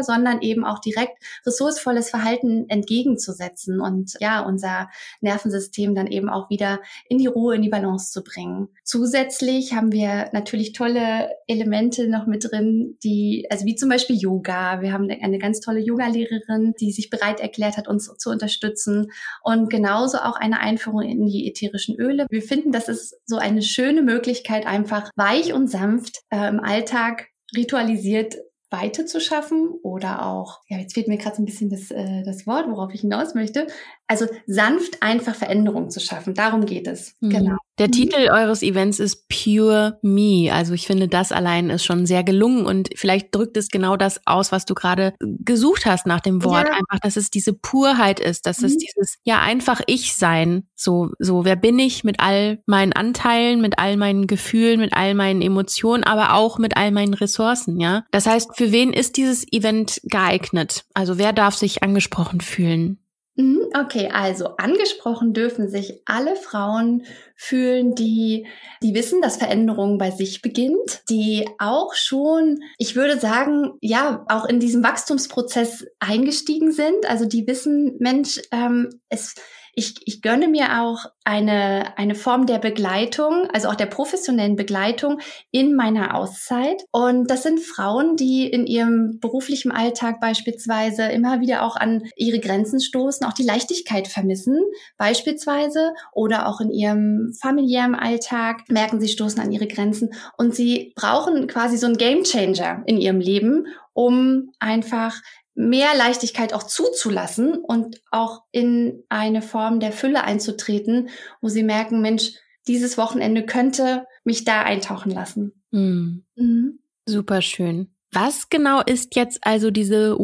sondern eben auch direkt ressourcevolles Verhalten entgegenzusetzen und ja, unser Nervensystem dann eben auch wieder in die Ruhe, in die Balance zu bringen. Zusätzlich haben wir natürlich tolle Elemente noch mit drin, die, also wie zum Beispiel Yoga. Wir haben eine ganz tolle Yoga-Lehrerin, die sich bereit erklärt hat, uns zu unterstützen und genauso auch eine Einführung in die ätherischen Öle. Wir finden, das ist so eine schöne Möglichkeit, einfach weich und sanft äh, im Alltag ritualisiert Weite zu schaffen oder auch, ja, jetzt fehlt mir gerade so ein bisschen das, äh, das Wort, worauf ich hinaus möchte. Also sanft einfach Veränderung zu schaffen. Darum geht es.
Mhm. Genau. Der mhm. Titel eures Events ist Pure Me. Also ich finde, das allein ist schon sehr gelungen und vielleicht drückt es genau das aus, was du gerade gesucht hast nach dem Wort. Ja. Einfach, dass es diese Purheit ist, dass mhm. es dieses, ja, einfach ich sein. So, so, wer bin ich mit all meinen Anteilen, mit all meinen Gefühlen, mit all meinen Emotionen, aber auch mit all meinen Ressourcen, ja. Das heißt, für wen ist dieses Event geeignet? Also wer darf sich angesprochen fühlen?
Mhm, okay, also angesprochen dürfen sich alle Frauen fühlen, die, die wissen, dass Veränderung bei sich beginnt, die auch schon, ich würde sagen, ja, auch in diesem Wachstumsprozess eingestiegen sind. Also die wissen, Mensch, ähm, es, ich, ich gönne mir auch eine, eine Form der Begleitung, also auch der professionellen Begleitung in meiner Auszeit. Und das sind Frauen, die in ihrem beruflichen Alltag beispielsweise immer wieder auch an ihre Grenzen stoßen, auch die Leichtigkeit vermissen, beispielsweise, oder auch in ihrem familiären Alltag merken, sie stoßen an ihre Grenzen und sie brauchen quasi so einen Gamechanger in ihrem Leben, um einfach mehr Leichtigkeit auch zuzulassen und auch in eine Form der Fülle einzutreten, wo sie merken, Mensch, dieses Wochenende könnte mich da eintauchen lassen.
Mhm. Mhm. Super schön. Was genau ist jetzt also diese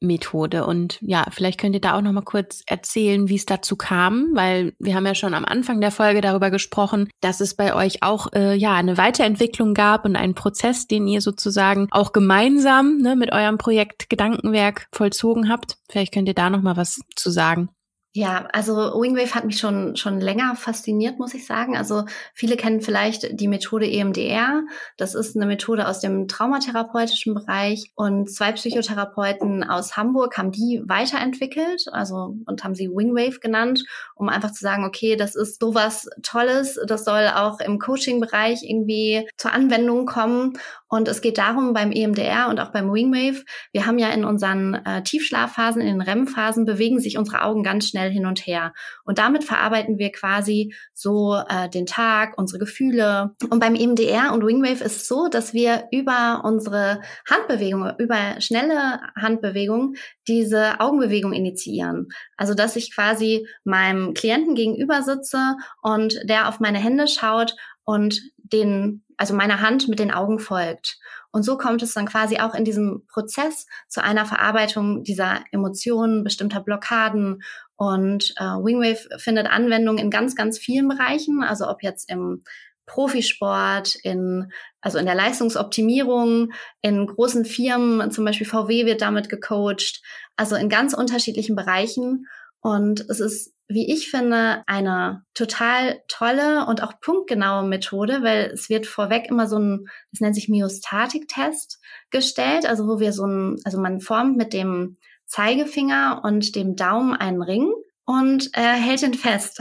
Wingwave-Methode? Und ja, vielleicht könnt ihr da auch noch mal kurz erzählen, wie es dazu kam, weil wir haben ja schon am Anfang der Folge darüber gesprochen, dass es bei euch auch äh, ja eine Weiterentwicklung gab und einen Prozess, den ihr sozusagen auch gemeinsam ne, mit eurem Projekt Gedankenwerk vollzogen habt. Vielleicht könnt ihr da noch mal was zu sagen.
Ja, also Wingwave hat mich schon schon länger fasziniert, muss ich sagen. Also viele kennen vielleicht die Methode EMDR. Das ist eine Methode aus dem traumatherapeutischen Bereich und zwei Psychotherapeuten aus Hamburg haben die weiterentwickelt, also und haben sie Wingwave genannt, um einfach zu sagen, okay, das ist sowas Tolles, das soll auch im Coaching-Bereich irgendwie zur Anwendung kommen. Und es geht darum beim EMDR und auch beim Wingwave, wir haben ja in unseren äh, Tiefschlafphasen, in den REM-Phasen bewegen sich unsere Augen ganz schnell hin und her. Und damit verarbeiten wir quasi so äh, den Tag, unsere Gefühle. Und beim EMDR und Wingwave ist es so, dass wir über unsere Handbewegung, über schnelle Handbewegung diese Augenbewegung initiieren. Also dass ich quasi meinem Klienten gegenüber sitze und der auf meine Hände schaut und den, also meine Hand mit den Augen folgt. Und so kommt es dann quasi auch in diesem Prozess zu einer Verarbeitung dieser Emotionen, bestimmter Blockaden und äh, Wingwave findet Anwendung in ganz, ganz vielen Bereichen, also ob jetzt im Profisport, in, also in der Leistungsoptimierung, in großen Firmen, zum Beispiel VW wird damit gecoacht, also in ganz unterschiedlichen Bereichen. Und es ist, wie ich finde, eine total tolle und auch punktgenaue Methode, weil es wird vorweg immer so ein, das nennt sich Myostatik-Test gestellt, also wo wir so ein, also man formt mit dem Zeigefinger und dem Daumen einen Ring und äh, hält ihn fest.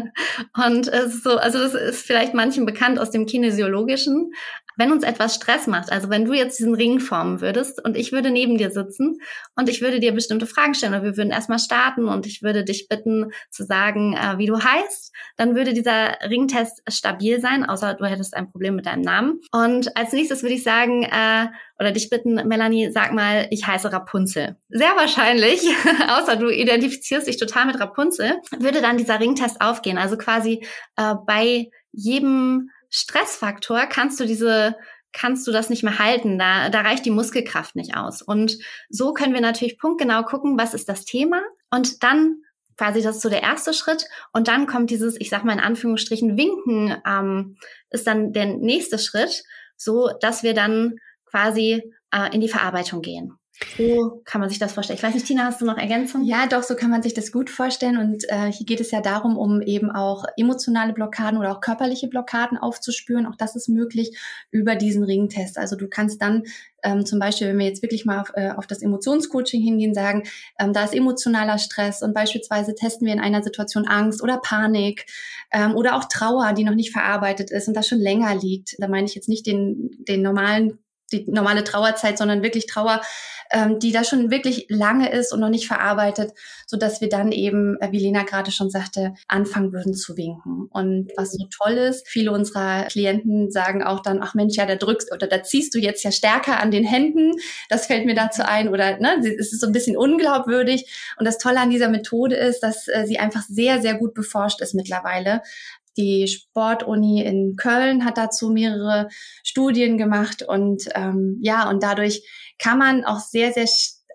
und es ist so, also das ist vielleicht manchen bekannt aus dem Kinesiologischen, wenn uns etwas Stress macht, also wenn du jetzt diesen Ring formen würdest und ich würde neben dir sitzen und ich würde dir bestimmte Fragen stellen oder wir würden erstmal starten und ich würde dich bitten zu sagen, äh, wie du heißt, dann würde dieser Ringtest stabil sein, außer du hättest ein Problem mit deinem Namen. Und als nächstes würde ich sagen, äh, oder dich bitten, Melanie, sag mal, ich heiße Rapunzel. Sehr wahrscheinlich, außer du identifizierst dich total mit Rapunzel, würde dann dieser Ringtest aufgehen. Also quasi äh, bei jedem Stressfaktor kannst du diese kannst du das nicht mehr halten. Da, da reicht die Muskelkraft nicht aus. Und so können wir natürlich punktgenau gucken, was ist das Thema. Und dann quasi das ist so der erste Schritt. Und dann kommt dieses, ich sag mal in Anführungsstrichen, Winken, ähm, ist dann der nächste Schritt, so dass wir dann quasi äh, in die Verarbeitung gehen. So kann man sich das vorstellen. Ich weiß nicht, Tina, hast du noch Ergänzungen?
Ja, doch, so kann man sich das gut vorstellen. Und äh, hier geht es ja darum, um eben auch emotionale Blockaden oder auch körperliche Blockaden aufzuspüren. Auch das ist möglich über diesen Ringtest. Also du kannst dann ähm, zum Beispiel, wenn wir jetzt wirklich mal auf, äh, auf das Emotionscoaching hingehen, sagen, ähm, da ist emotionaler Stress und beispielsweise testen wir in einer Situation Angst oder Panik ähm, oder auch Trauer, die noch nicht verarbeitet ist und das schon länger liegt. Da meine ich jetzt nicht den, den normalen die normale Trauerzeit, sondern wirklich Trauer, ähm, die da schon wirklich lange ist und noch nicht verarbeitet, so dass wir dann eben, äh, wie Lena gerade schon sagte, anfangen würden zu winken. Und was so toll ist, viele unserer Klienten sagen auch dann, ach Mensch, ja, da drückst oder da ziehst du jetzt ja stärker an den Händen. Das fällt mir dazu ein oder ne, es ist so ein bisschen unglaubwürdig. Und das Tolle an dieser Methode ist, dass äh, sie einfach sehr, sehr gut beforscht ist mittlerweile. Die Sportuni in Köln hat dazu mehrere Studien gemacht und ähm, ja, und dadurch kann man auch sehr, sehr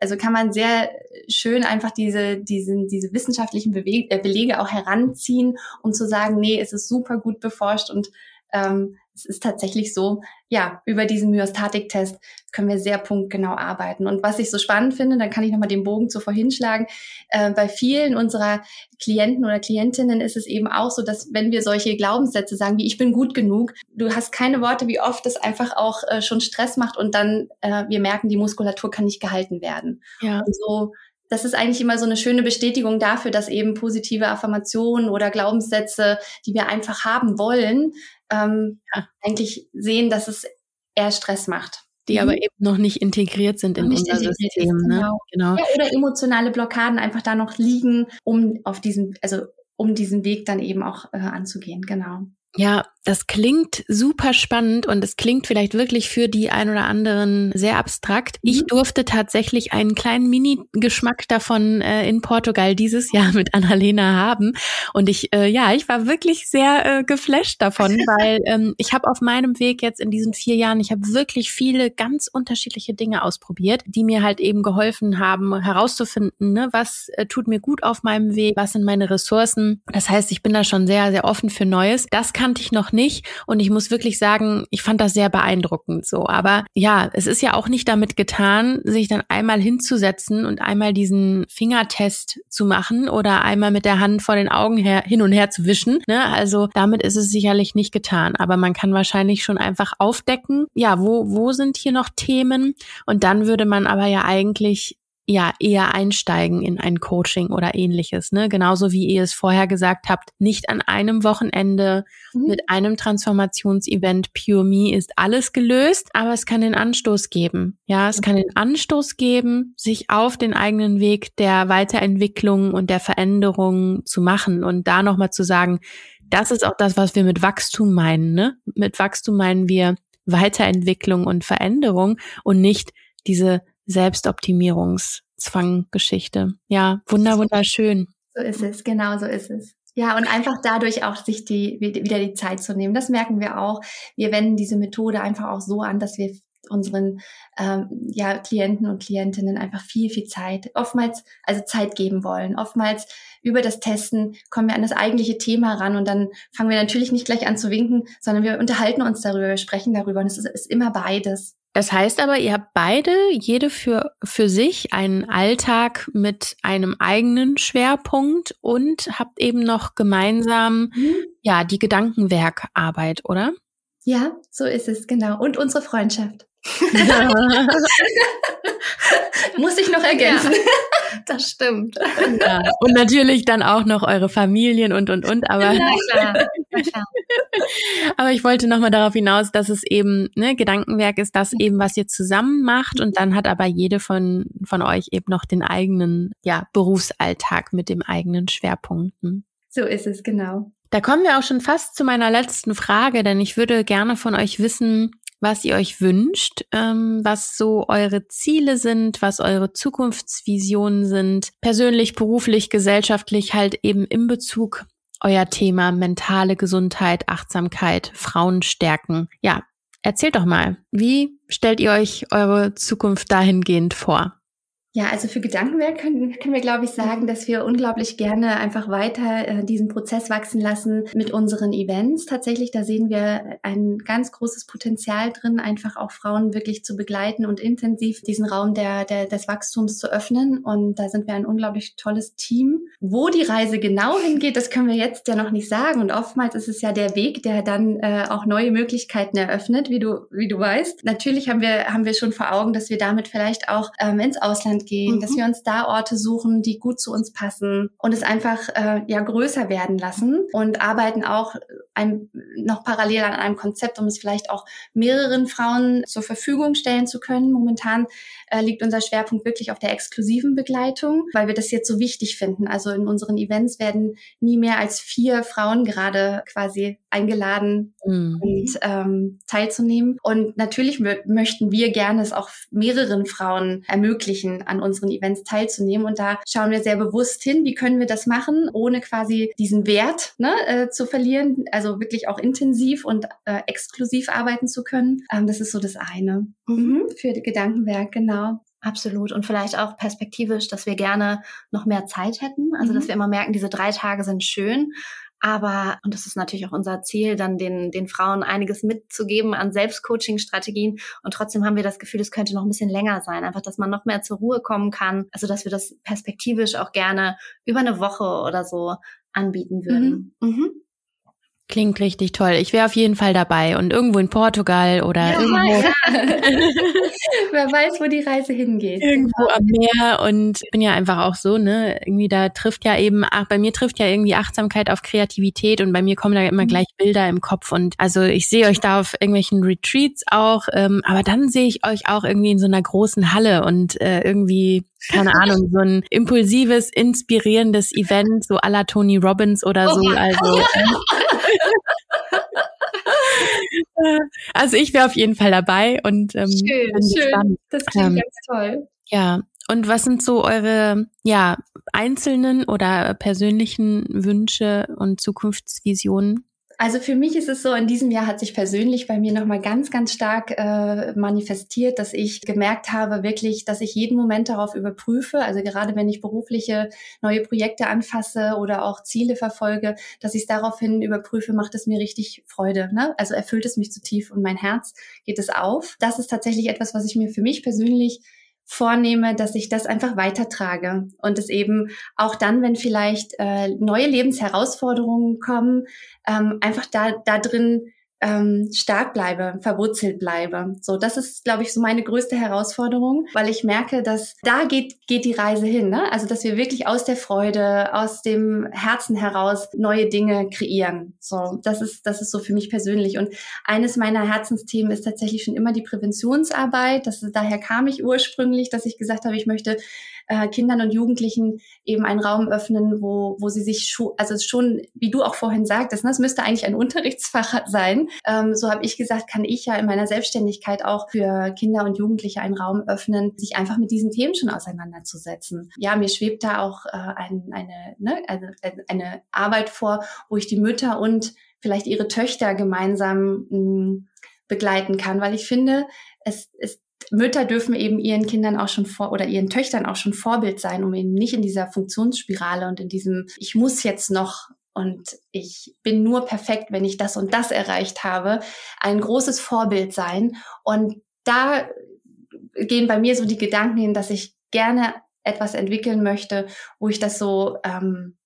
also kann man sehr schön einfach diese, diesen, diese wissenschaftlichen Bewe äh, Belege auch heranziehen, um zu sagen, nee, es ist super gut beforscht und ähm, es ist tatsächlich so, ja, über diesen Myostatik-Test können wir sehr punktgenau arbeiten. Und was ich so spannend finde, dann kann ich nochmal den Bogen zu vorhin schlagen, äh, bei vielen unserer Klienten oder Klientinnen ist es eben auch so, dass wenn wir solche Glaubenssätze sagen, wie ich bin gut genug, du hast keine Worte, wie oft das einfach auch äh, schon Stress macht und dann äh, wir merken, die Muskulatur kann nicht gehalten werden. Ja. Und so das ist eigentlich immer so eine schöne Bestätigung dafür, dass eben positive Affirmationen oder Glaubenssätze, die wir einfach haben wollen, ähm, ja. eigentlich sehen, dass es eher Stress macht.
Die mhm. aber eben noch nicht integriert sind in unser System.
ne? Genau. genau. Ja, oder emotionale Blockaden einfach da noch liegen, um auf diesen, also um diesen Weg dann eben auch äh, anzugehen. Genau.
Ja, das klingt super spannend und es klingt vielleicht wirklich für die ein oder anderen sehr abstrakt. Ich mhm. durfte tatsächlich einen kleinen Mini-Geschmack davon äh, in Portugal dieses Jahr mit Annalena haben und ich, äh, ja, ich war wirklich sehr äh, geflasht davon, weil ähm, ich habe auf meinem Weg jetzt in diesen vier Jahren, ich habe wirklich viele ganz unterschiedliche Dinge ausprobiert, die mir halt eben geholfen haben, herauszufinden, ne, was äh, tut mir gut auf meinem Weg, was sind meine Ressourcen. Das heißt, ich bin da schon sehr, sehr offen für Neues. Das kannte ich noch nicht und ich muss wirklich sagen, ich fand das sehr beeindruckend so. Aber ja, es ist ja auch nicht damit getan, sich dann einmal hinzusetzen und einmal diesen Fingertest zu machen oder einmal mit der Hand vor den Augen her, hin und her zu wischen. Ne? Also damit ist es sicherlich nicht getan. Aber man kann wahrscheinlich schon einfach aufdecken, ja, wo, wo sind hier noch Themen? Und dann würde man aber ja eigentlich ja eher einsteigen in ein Coaching oder ähnliches, ne? Genauso wie ihr es vorher gesagt habt, nicht an einem Wochenende mhm. mit einem Transformationsevent Pure Me ist alles gelöst, aber es kann den Anstoß geben. Ja, es kann den Anstoß geben, sich auf den eigenen Weg der Weiterentwicklung und der Veränderung zu machen und da nochmal zu sagen, das ist auch das, was wir mit Wachstum meinen, ne? Mit Wachstum meinen wir Weiterentwicklung und Veränderung und nicht diese Selbstoptimierungszwang-Geschichte. Ja, wunder, wunderschön.
So ist es, genau so ist es. Ja, und einfach dadurch auch sich die, wieder die Zeit zu nehmen. Das merken wir auch. Wir wenden diese Methode einfach auch so an, dass wir unseren ähm, ja, Klienten und Klientinnen einfach viel, viel Zeit, oftmals also Zeit geben wollen. Oftmals über das Testen kommen wir an das eigentliche Thema ran und dann fangen wir natürlich nicht gleich an zu winken, sondern wir unterhalten uns darüber, wir sprechen darüber und es ist, ist immer beides.
Das heißt aber, ihr habt beide, jede für, für sich, einen Alltag mit einem eigenen Schwerpunkt und habt eben noch gemeinsam, mhm. ja, die Gedankenwerkarbeit, oder?
Ja, so ist es, genau. Und unsere Freundschaft. Muss ich noch ergänzen. Ja,
das stimmt.
Ja. Und natürlich dann auch noch eure Familien und und und. Aber, ja, klar. klar. aber ich wollte nochmal darauf hinaus, dass es eben, ne, Gedankenwerk ist das eben, was ihr zusammen macht. Und dann hat aber jede von, von euch eben noch den eigenen, ja, Berufsalltag mit dem eigenen Schwerpunkten.
So ist es, genau.
Da kommen wir auch schon fast zu meiner letzten Frage, denn ich würde gerne von euch wissen, was ihr euch wünscht, ähm, was so eure Ziele sind, was eure Zukunftsvisionen sind, persönlich, beruflich, gesellschaftlich, halt eben in Bezug euer Thema mentale Gesundheit, Achtsamkeit, Frauen stärken. Ja, erzählt doch mal, wie stellt ihr euch eure Zukunft dahingehend vor?
Ja, also für Gedankenwerk können, können wir, glaube ich, sagen, dass wir unglaublich gerne einfach weiter äh, diesen Prozess wachsen lassen mit unseren Events. Tatsächlich, da sehen wir ein ganz großes Potenzial drin, einfach auch Frauen wirklich zu begleiten und intensiv diesen Raum der, der, des Wachstums zu öffnen. Und da sind wir ein unglaublich tolles Team. Wo die Reise genau hingeht, das können wir jetzt ja noch nicht sagen. Und oftmals ist es ja der Weg, der dann äh, auch neue Möglichkeiten eröffnet, wie du, wie du weißt. Natürlich haben wir, haben wir schon vor Augen, dass wir damit vielleicht auch ähm, ins Ausland Ausland gehen, mhm. dass wir uns da Orte suchen, die gut zu uns passen und es einfach äh, ja größer werden lassen und arbeiten auch ein, noch parallel an einem Konzept, um es vielleicht auch mehreren Frauen zur Verfügung stellen zu können. Momentan äh, liegt unser Schwerpunkt wirklich auf der exklusiven Begleitung, weil wir das jetzt so wichtig finden. Also in unseren Events werden nie mehr als vier Frauen gerade quasi eingeladen mhm. und ähm, teilzunehmen. Und natürlich möchten wir gerne es auch mehreren Frauen ermöglichen, an unseren Events teilzunehmen. Und da schauen wir sehr bewusst hin, wie können wir das machen, ohne quasi diesen Wert ne, äh, zu verlieren, also wirklich auch intensiv und äh, exklusiv arbeiten zu können. Ähm, das ist so das eine mhm. für Gedankenwerk, genau.
Absolut. Und vielleicht auch perspektivisch, dass wir gerne noch mehr Zeit hätten. Also, mhm. dass wir immer merken, diese drei Tage sind schön. Aber, und das ist natürlich auch unser Ziel, dann den, den Frauen einiges mitzugeben an Selbstcoaching-Strategien. Und trotzdem haben wir das Gefühl, es könnte noch ein bisschen länger sein. Einfach, dass man noch mehr zur Ruhe kommen kann. Also, dass wir das perspektivisch auch gerne über eine Woche oder so anbieten würden. Mhm. Mhm.
Klingt richtig toll. Ich wäre auf jeden Fall dabei und irgendwo in Portugal oder ja, irgendwo. Ja.
Wer weiß, wo die Reise hingeht.
Irgendwo am Meer und bin ja einfach auch so, ne, irgendwie da trifft ja eben, ach, bei mir trifft ja irgendwie Achtsamkeit auf Kreativität und bei mir kommen da immer mhm. gleich Bilder im Kopf und also ich sehe euch da auf irgendwelchen Retreats auch, ähm, aber dann sehe ich euch auch irgendwie in so einer großen Halle und äh, irgendwie keine Ahnung, so ein impulsives, inspirierendes Event, so à la Tony Robbins oder so. Oh, also, also ich wäre auf jeden Fall dabei und ähm,
schön, schön. Spannend. Das klingt ähm, ganz toll.
Ja. Und was sind so eure ja einzelnen oder persönlichen Wünsche und Zukunftsvisionen?
Also für mich ist es so, in diesem Jahr hat sich persönlich bei mir nochmal ganz, ganz stark äh, manifestiert, dass ich gemerkt habe, wirklich, dass ich jeden Moment darauf überprüfe, also gerade wenn ich berufliche neue Projekte anfasse oder auch Ziele verfolge, dass ich es daraufhin überprüfe, macht es mir richtig Freude. Ne? Also erfüllt es mich zu tief und mein Herz geht es auf. Das ist tatsächlich etwas, was ich mir für mich persönlich vornehme, dass ich das einfach weitertrage. Und es eben auch dann, wenn vielleicht äh, neue Lebensherausforderungen kommen, ähm, einfach da, da drin ähm, stark bleibe, verwurzelt bleibe. So, das ist, glaube ich, so meine größte Herausforderung, weil ich merke, dass da geht, geht die Reise hin. Ne? Also, dass wir wirklich aus der Freude, aus dem Herzen heraus neue Dinge kreieren. So, das ist, das ist so für mich persönlich. Und eines meiner Herzensthemen ist tatsächlich schon immer die Präventionsarbeit. Das ist, daher kam ich ursprünglich, dass ich gesagt habe, ich möchte äh, Kindern und Jugendlichen eben einen Raum öffnen, wo, wo sie sich schon, also schon, wie du auch vorhin sagtest, ne, müsste eigentlich ein Unterrichtsfach sein. Ähm, so habe ich gesagt, kann ich ja in meiner Selbstständigkeit auch für Kinder und Jugendliche einen Raum öffnen, sich einfach mit diesen Themen schon auseinanderzusetzen. Ja, mir schwebt da auch äh, ein, eine, ne, eine, eine Arbeit vor, wo ich die Mütter und vielleicht ihre Töchter gemeinsam mh, hm, begleiten kann, weil ich finde, es, es Mütter dürfen eben ihren Kindern auch schon vor oder ihren Töchtern auch schon Vorbild sein, um eben nicht in dieser Funktionsspirale und in diesem, ich muss jetzt noch und ich bin nur perfekt, wenn ich das und das erreicht habe, ein großes Vorbild sein. Und da gehen bei mir so die Gedanken hin, dass ich gerne etwas entwickeln möchte, wo ich das so ähm,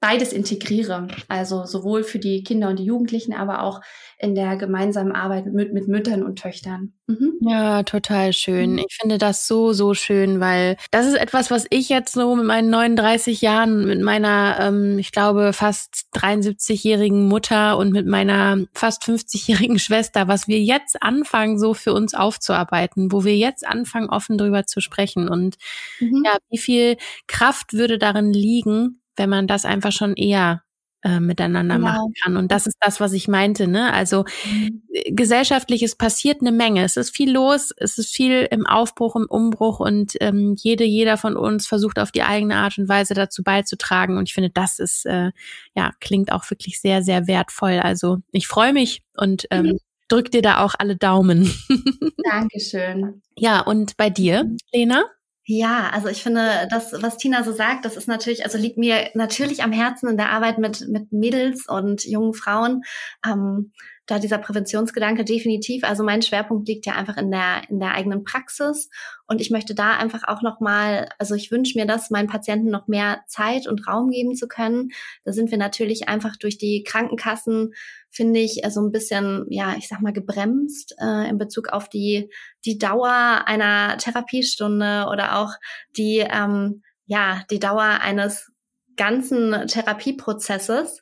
beides integriere. Also sowohl für die Kinder und die Jugendlichen, aber auch in der gemeinsamen Arbeit mit, mit Müttern und Töchtern.
Mhm. Ja, total schön. Mhm. Ich finde das so, so schön, weil das ist etwas, was ich jetzt so mit meinen 39 Jahren, mit meiner, ähm, ich glaube, fast 73-jährigen Mutter und mit meiner fast 50-jährigen Schwester, was wir jetzt anfangen, so für uns aufzuarbeiten, wo wir jetzt anfangen, offen drüber zu sprechen. Und mhm. ja, wie viel Kraft würde darin liegen, wenn man das einfach schon eher äh, miteinander genau. machen kann. Und das ist das, was ich meinte. Ne? Also mhm. Äh, gesellschaftlich, es passiert eine Menge. Es ist viel los, es ist viel im Aufbruch, im Umbruch und ähm, jede, jeder von uns versucht auf die eigene Art und Weise dazu beizutragen. Und ich finde, das ist, äh, ja, klingt auch wirklich sehr, sehr wertvoll. Also ich freue mich und ähm, mhm. drück dir da auch alle Daumen.
Dankeschön.
Ja, und bei dir, mhm. Lena?
Ja, also ich finde, das, was Tina so sagt, das ist natürlich, also liegt mir natürlich am Herzen in der Arbeit mit, mit Mädels und jungen Frauen. Ähm, da dieser Präventionsgedanke definitiv. Also mein Schwerpunkt liegt ja einfach in der, in der eigenen Praxis. Und ich möchte da einfach auch nochmal, also ich wünsche mir das, meinen Patienten noch mehr Zeit und Raum geben zu können. Da sind wir natürlich einfach durch die Krankenkassen, finde ich, so also ein bisschen, ja, ich sag mal, gebremst äh, in Bezug auf die, die Dauer einer Therapiestunde oder auch die, ähm, ja, die Dauer eines ganzen Therapieprozesses.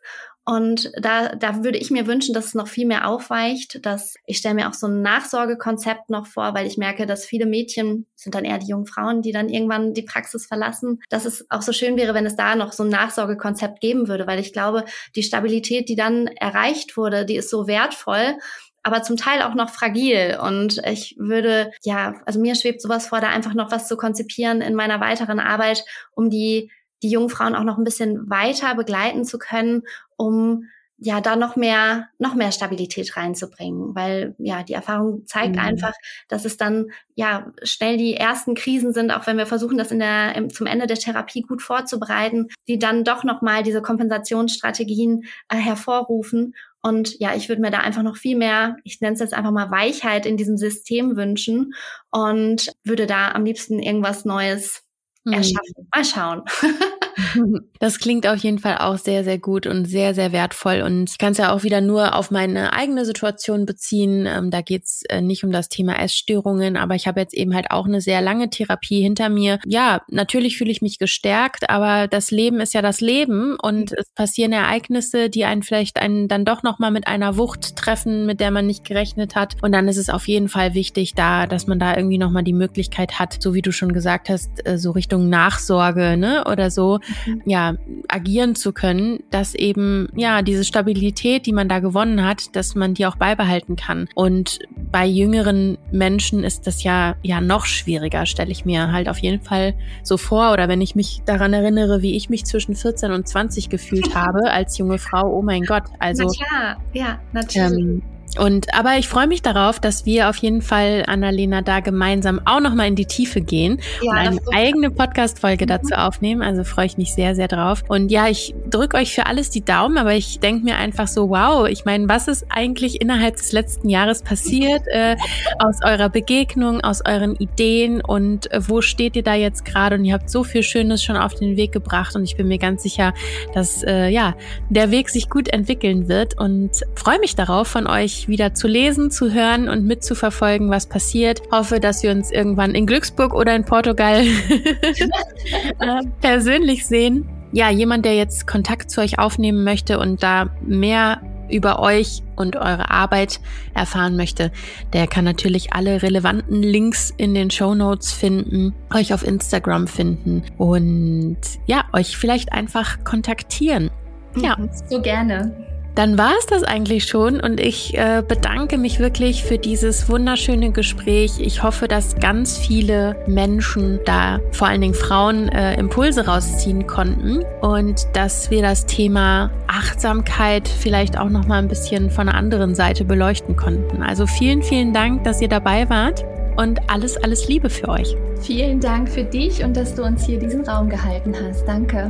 Und da, da würde ich mir wünschen, dass es noch viel mehr aufweicht, dass ich stelle mir auch so ein Nachsorgekonzept noch vor, weil ich merke, dass viele Mädchen sind dann eher die jungen Frauen, die dann irgendwann die Praxis verlassen, dass es auch so schön wäre, wenn es da noch so ein Nachsorgekonzept geben würde, weil ich glaube, die Stabilität, die dann erreicht wurde, die ist so wertvoll aber zum Teil auch noch fragil. Und ich würde, ja, also mir schwebt sowas vor, da einfach noch was zu konzipieren in meiner weiteren Arbeit, um die die jungen Frauen auch noch ein bisschen weiter begleiten zu können, um ja da noch mehr noch mehr Stabilität reinzubringen, weil ja die Erfahrung zeigt mhm. einfach, dass es dann ja schnell die ersten Krisen sind, auch wenn wir versuchen, das in der im, zum Ende der Therapie gut vorzubereiten, die dann doch noch mal diese Kompensationsstrategien äh, hervorrufen und ja, ich würde mir da einfach noch viel mehr, ich nenne es jetzt einfach mal Weichheit in diesem System wünschen und würde da am liebsten irgendwas Neues Mhm. erschaffen. Mal schauen.
Das klingt auf jeden Fall auch sehr, sehr gut und sehr, sehr wertvoll. Und ich kann es ja auch wieder nur auf meine eigene Situation beziehen. Ähm, da geht es äh, nicht um das Thema Essstörungen, aber ich habe jetzt eben halt auch eine sehr lange Therapie hinter mir. Ja, natürlich fühle ich mich gestärkt, aber das Leben ist ja das Leben und es passieren Ereignisse, die einen vielleicht einen dann doch nochmal mit einer Wucht treffen, mit der man nicht gerechnet hat. Und dann ist es auf jeden Fall wichtig, da, dass man da irgendwie nochmal die Möglichkeit hat, so wie du schon gesagt hast, äh, so Richtung Nachsorge, ne, oder so, mhm. Ja, agieren zu können, dass eben, ja, diese Stabilität, die man da gewonnen hat, dass man die auch beibehalten kann. Und bei jüngeren Menschen ist das ja, ja noch schwieriger, stelle ich mir halt auf jeden Fall so vor. Oder wenn ich mich daran erinnere, wie ich mich zwischen 14 und 20 gefühlt habe als junge Frau, oh mein Gott. Also,
Na klar, ja, natürlich. Ähm,
und aber ich freue mich darauf, dass wir auf jeden Fall, Annalena, da gemeinsam auch nochmal in die Tiefe gehen ja, und eine eigene Podcast-Folge mhm. dazu aufnehmen. Also freue ich mich sehr, sehr drauf. Und ja, ich drücke euch für alles die Daumen, aber ich denke mir einfach so, wow, ich meine, was ist eigentlich innerhalb des letzten Jahres passiert äh, aus eurer Begegnung, aus euren Ideen und äh, wo steht ihr da jetzt gerade? Und ihr habt so viel Schönes schon auf den Weg gebracht und ich bin mir ganz sicher, dass äh, ja der Weg sich gut entwickeln wird und freue mich darauf, von euch wieder zu lesen, zu hören und mitzuverfolgen, was passiert. Hoffe, dass wir uns irgendwann in Glücksburg oder in Portugal äh, persönlich sehen. Ja, jemand, der jetzt Kontakt zu euch aufnehmen möchte und da mehr über euch und eure Arbeit erfahren möchte, der kann natürlich alle relevanten Links in den Show Notes finden, euch auf Instagram finden und ja, euch vielleicht einfach kontaktieren.
Ja, so gerne.
Dann war es das eigentlich schon und ich äh, bedanke mich wirklich für dieses wunderschöne Gespräch. Ich hoffe, dass ganz viele Menschen da, vor allen Dingen Frauen, äh, Impulse rausziehen konnten und dass wir das Thema Achtsamkeit vielleicht auch noch mal ein bisschen von einer anderen Seite beleuchten konnten. Also vielen, vielen Dank, dass ihr dabei wart und alles, alles Liebe für euch.
Vielen Dank für dich und dass du uns hier diesen Raum gehalten hast. Danke.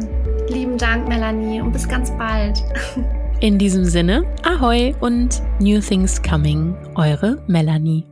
Lieben Dank, Melanie, und bis ganz bald.
In diesem Sinne, Ahoi und New Things Coming, eure Melanie.